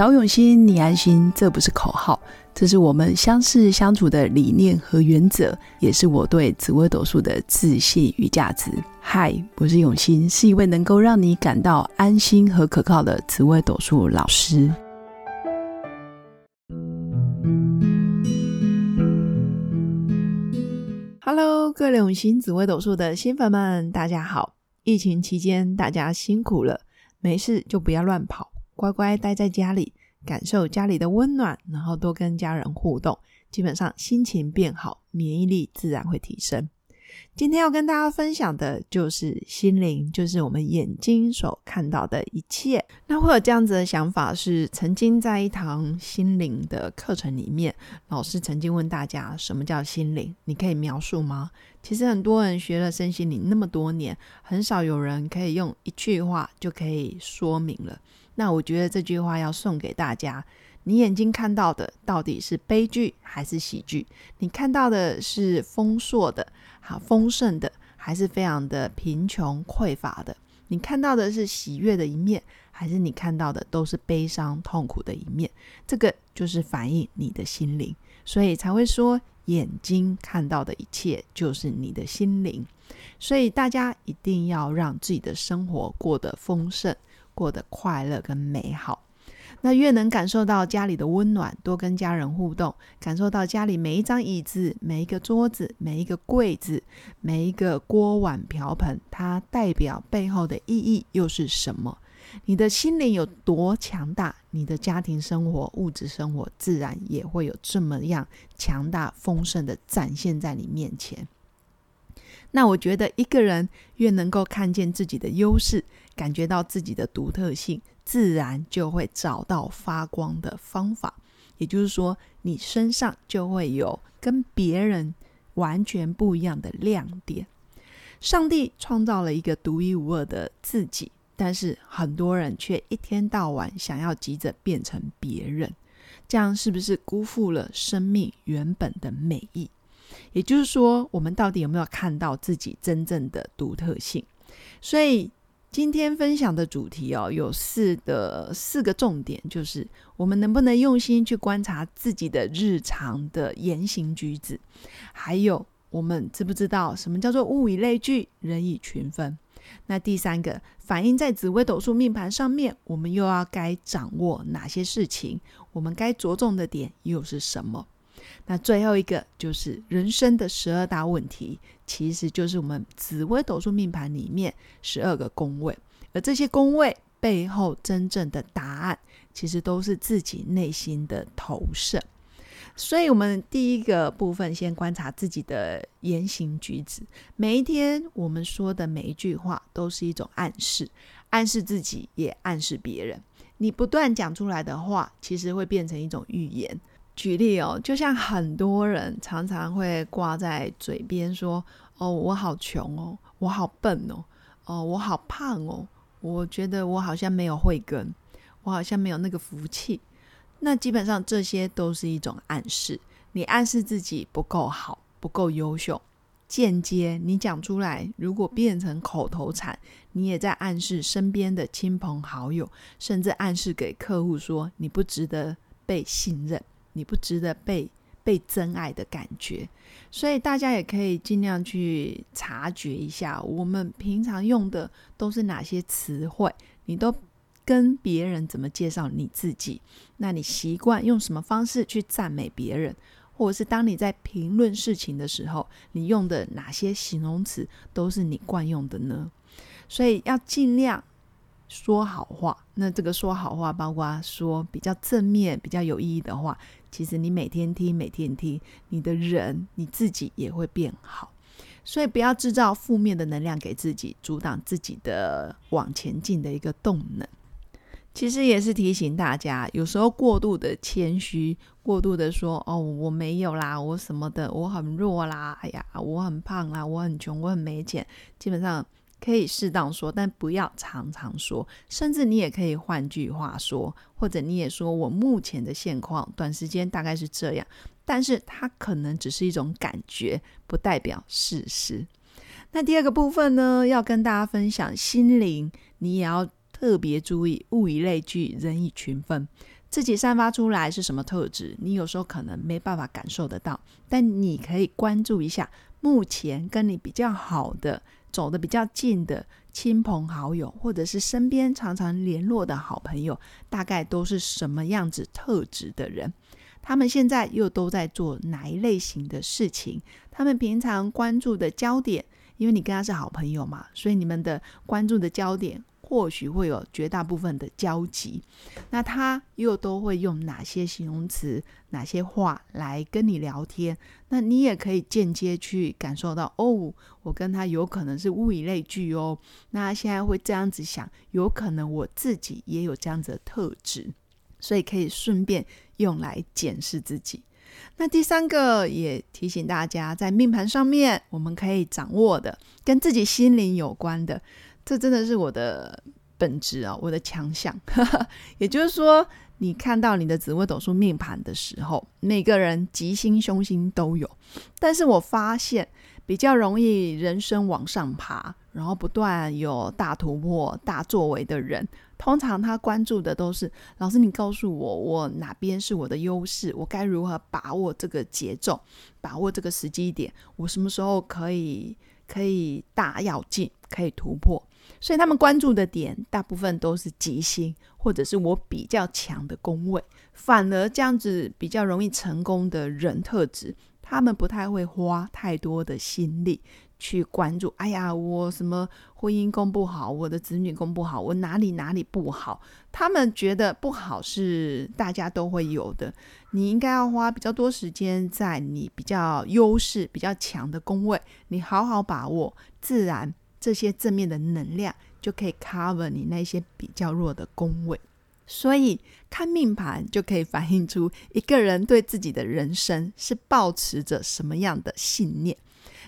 找永新，你安心，这不是口号，这是我们相识相处的理念和原则，也是我对紫微斗数的自信与价值。嗨，我是永新，是一位能够让你感到安心和可靠的紫微斗数老师。Hello，各位永新紫微斗数的新粉们，大家好！疫情期间，大家辛苦了，没事就不要乱跑。乖乖待在家里，感受家里的温暖，然后多跟家人互动，基本上心情变好，免疫力自然会提升。今天要跟大家分享的就是心灵，就是我们眼睛所看到的一切。那会有这样子的想法，是曾经在一堂心灵的课程里面，老师曾经问大家，什么叫心灵？你可以描述吗？其实很多人学了身心灵那么多年，很少有人可以用一句话就可以说明了。那我觉得这句话要送给大家：你眼睛看到的到底是悲剧还是喜剧？你看到的是丰硕的、好丰盛的，还是非常的贫穷匮乏的？你看到的是喜悦的一面，还是你看到的都是悲伤痛苦的一面？这个就是反映你的心灵，所以才会说眼睛看到的一切就是你的心灵。所以大家一定要让自己的生活过得丰盛。过得快乐跟美好，那越能感受到家里的温暖，多跟家人互动，感受到家里每一张椅子、每一个桌子、每一个柜子、每一个锅碗瓢盆，它代表背后的意义又是什么？你的心灵有多强大，你的家庭生活、物质生活自然也会有这么样强大丰盛的展现在你面前。那我觉得，一个人越能够看见自己的优势，感觉到自己的独特性，自然就会找到发光的方法。也就是说，你身上就会有跟别人完全不一样的亮点。上帝创造了一个独一无二的自己，但是很多人却一天到晚想要急着变成别人，这样是不是辜负了生命原本的美意？也就是说，我们到底有没有看到自己真正的独特性？所以今天分享的主题哦，有四的四个重点，就是我们能不能用心去观察自己的日常的言行举止，还有我们知不知道什么叫做物以类聚，人以群分？那第三个，反映在紫微斗数命盘上面，我们又要该掌握哪些事情？我们该着重的点又是什么？那最后一个就是人生的十二大问题，其实就是我们紫微斗数命盘里面十二个宫位，而这些宫位背后真正的答案，其实都是自己内心的投射。所以，我们第一个部分先观察自己的言行举止，每一天我们说的每一句话都是一种暗示，暗示自己也暗示别人。你不断讲出来的话，其实会变成一种预言。举例哦，就像很多人常常会挂在嘴边说：“哦，我好穷哦，我好笨哦，哦，我好胖哦，我觉得我好像没有慧根，我好像没有那个福气。”那基本上这些都是一种暗示，你暗示自己不够好，不够优秀。间接你讲出来，如果变成口头禅，你也在暗示身边的亲朋好友，甚至暗示给客户说你不值得被信任。你不值得被被真爱的感觉，所以大家也可以尽量去察觉一下，我们平常用的都是哪些词汇？你都跟别人怎么介绍你自己？那你习惯用什么方式去赞美别人？或者是当你在评论事情的时候，你用的哪些形容词都是你惯用的呢？所以要尽量。说好话，那这个说好话，包括说比较正面、比较有意义的话，其实你每天听、每天听，你的人你自己也会变好。所以不要制造负面的能量给自己，阻挡自己的往前进的一个动能。其实也是提醒大家，有时候过度的谦虚，过度的说哦我没有啦，我什么的，我很弱啦，哎呀，我很胖啦，我很穷，我很没钱，基本上。可以适当说，但不要常常说。甚至你也可以换句话说，或者你也说我目前的现况，短时间大概是这样。但是它可能只是一种感觉，不代表事实。那第二个部分呢，要跟大家分享心灵，你也要特别注意，物以类聚，人以群分。自己散发出来是什么特质，你有时候可能没办法感受得到，但你可以关注一下，目前跟你比较好的、走得比较近的亲朋好友，或者是身边常常联络的好朋友，大概都是什么样子特质的人？他们现在又都在做哪一类型的事情？他们平常关注的焦点，因为你跟他是好朋友嘛，所以你们的关注的焦点。或许会有绝大部分的交集，那他又都会用哪些形容词、哪些话来跟你聊天？那你也可以间接去感受到，哦，我跟他有可能是物以类聚哦。那现在会这样子想，有可能我自己也有这样子的特质，所以可以顺便用来检视自己。那第三个也提醒大家，在命盘上面，我们可以掌握的跟自己心灵有关的。这真的是我的本质啊，我的强项。也就是说，你看到你的紫微斗数命盘的时候，每个人吉星凶星都有。但是我发现，比较容易人生往上爬，然后不断有大突破、大作为的人，通常他关注的都是：老师，你告诉我，我哪边是我的优势？我该如何把握这个节奏，把握这个时机点？我什么时候可以可以大要进，可以突破？所以他们关注的点大部分都是吉星，或者是我比较强的宫位。反而这样子比较容易成功的人特质，他们不太会花太多的心力去关注。哎呀，我什么婚姻宫不好，我的子女宫不好，我哪里哪里不好？他们觉得不好是大家都会有的。你应该要花比较多时间在你比较优势、比较强的宫位，你好好把握，自然。这些正面的能量就可以 cover 你那些比较弱的宫位，所以看命盘就可以反映出一个人对自己的人生是抱持着什么样的信念。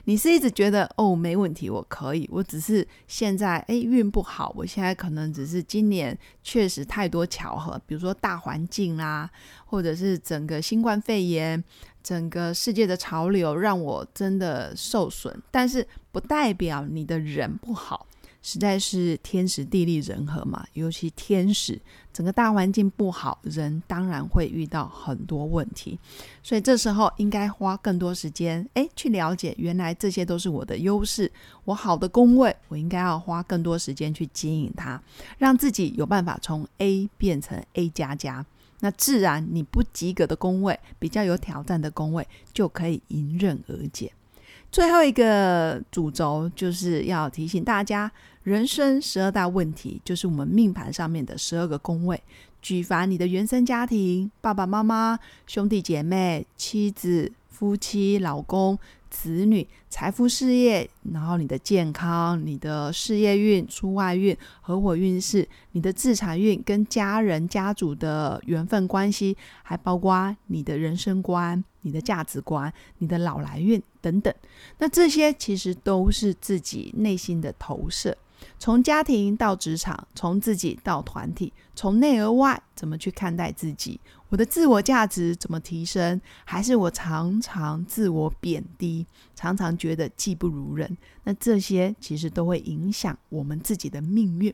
你是一直觉得哦没问题，我可以，我只是现在诶运不好，我现在可能只是今年确实太多巧合，比如说大环境啦，或者是整个新冠肺炎。整个世界的潮流让我真的受损，但是不代表你的人不好，实在是天时地利人和嘛。尤其天时，整个大环境不好，人当然会遇到很多问题。所以这时候应该花更多时间，诶，去了解原来这些都是我的优势，我好的宫位，我应该要花更多时间去经营它，让自己有办法从 A 变成 A 加加。那自然，你不及格的宫位，比较有挑战的宫位，就可以迎刃而解。最后一个主轴就是要提醒大家，人生十二大问题，就是我们命盘上面的十二个宫位。举凡你的原生家庭、爸爸妈妈、兄弟姐妹、妻子、夫妻、老公。子女、财富、事业，然后你的健康、你的事业运、出外运、合伙运势、你的自产运，跟家人、家族的缘分关系，还包括你的人生观、你的价值观、你的老来运等等。那这些其实都是自己内心的投射。从家庭到职场，从自己到团体，从内而外，怎么去看待自己？我的自我价值怎么提升？还是我常常自我贬低，常常觉得技不如人？那这些其实都会影响我们自己的命运。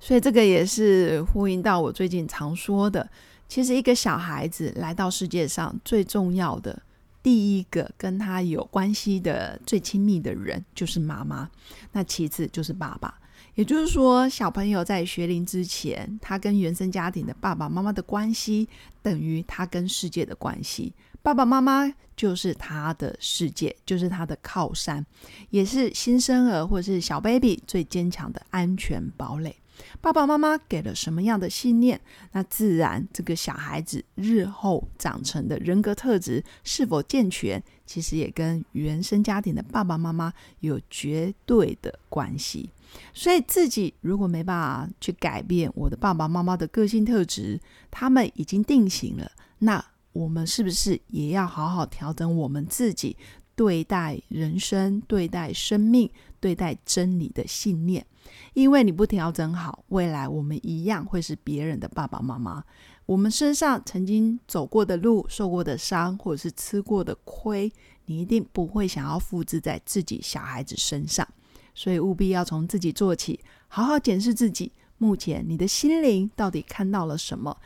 所以这个也是呼应到我最近常说的，其实一个小孩子来到世界上，最重要的第一个跟他有关系的最亲密的人就是妈妈，那其次就是爸爸。也就是说，小朋友在学龄之前，他跟原生家庭的爸爸妈妈的关系，等于他跟世界的关系。爸爸妈妈就是他的世界，就是他的靠山，也是新生儿或是小 baby 最坚强的安全堡垒。爸爸妈妈给了什么样的信念，那自然这个小孩子日后长成的人格特质是否健全，其实也跟原生家庭的爸爸妈妈有绝对的关系。所以自己如果没办法去改变我的爸爸妈妈的个性特质，他们已经定型了，那我们是不是也要好好调整我们自己对待人生、对待生命、对待真理的信念？因为你不调整好，未来我们一样会是别人的爸爸妈妈。我们身上曾经走过的路、受过的伤，或者是吃过的亏，你一定不会想要复制在自己小孩子身上。所以务必要从自己做起，好好检视自己。目前你的心灵到底看到了什么？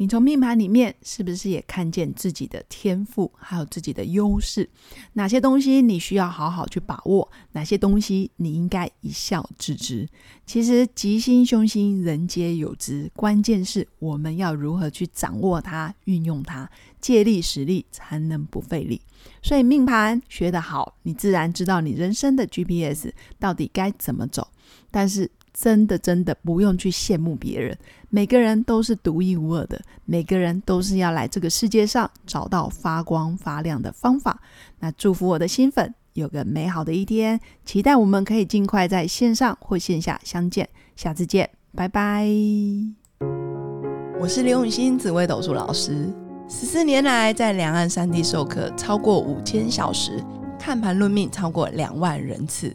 你从命盘里面是不是也看见自己的天赋，还有自己的优势？哪些东西你需要好好去把握？哪些东西你应该一笑置之？其实吉星凶星人皆有之，关键是我们要如何去掌握它、运用它，借力使力才能不费力。所以命盘学得好，你自然知道你人生的 GPS 到底该怎么走。但是。真的，真的不用去羡慕别人。每个人都是独一无二的，每个人都是要来这个世界上找到发光发亮的方法。那祝福我的新粉有个美好的一天，期待我们可以尽快在线上或线下相见。下次见，拜拜。我是刘永新紫微斗数老师，十四年来在两岸三地授课超过五千小时，看盘论命超过两万人次。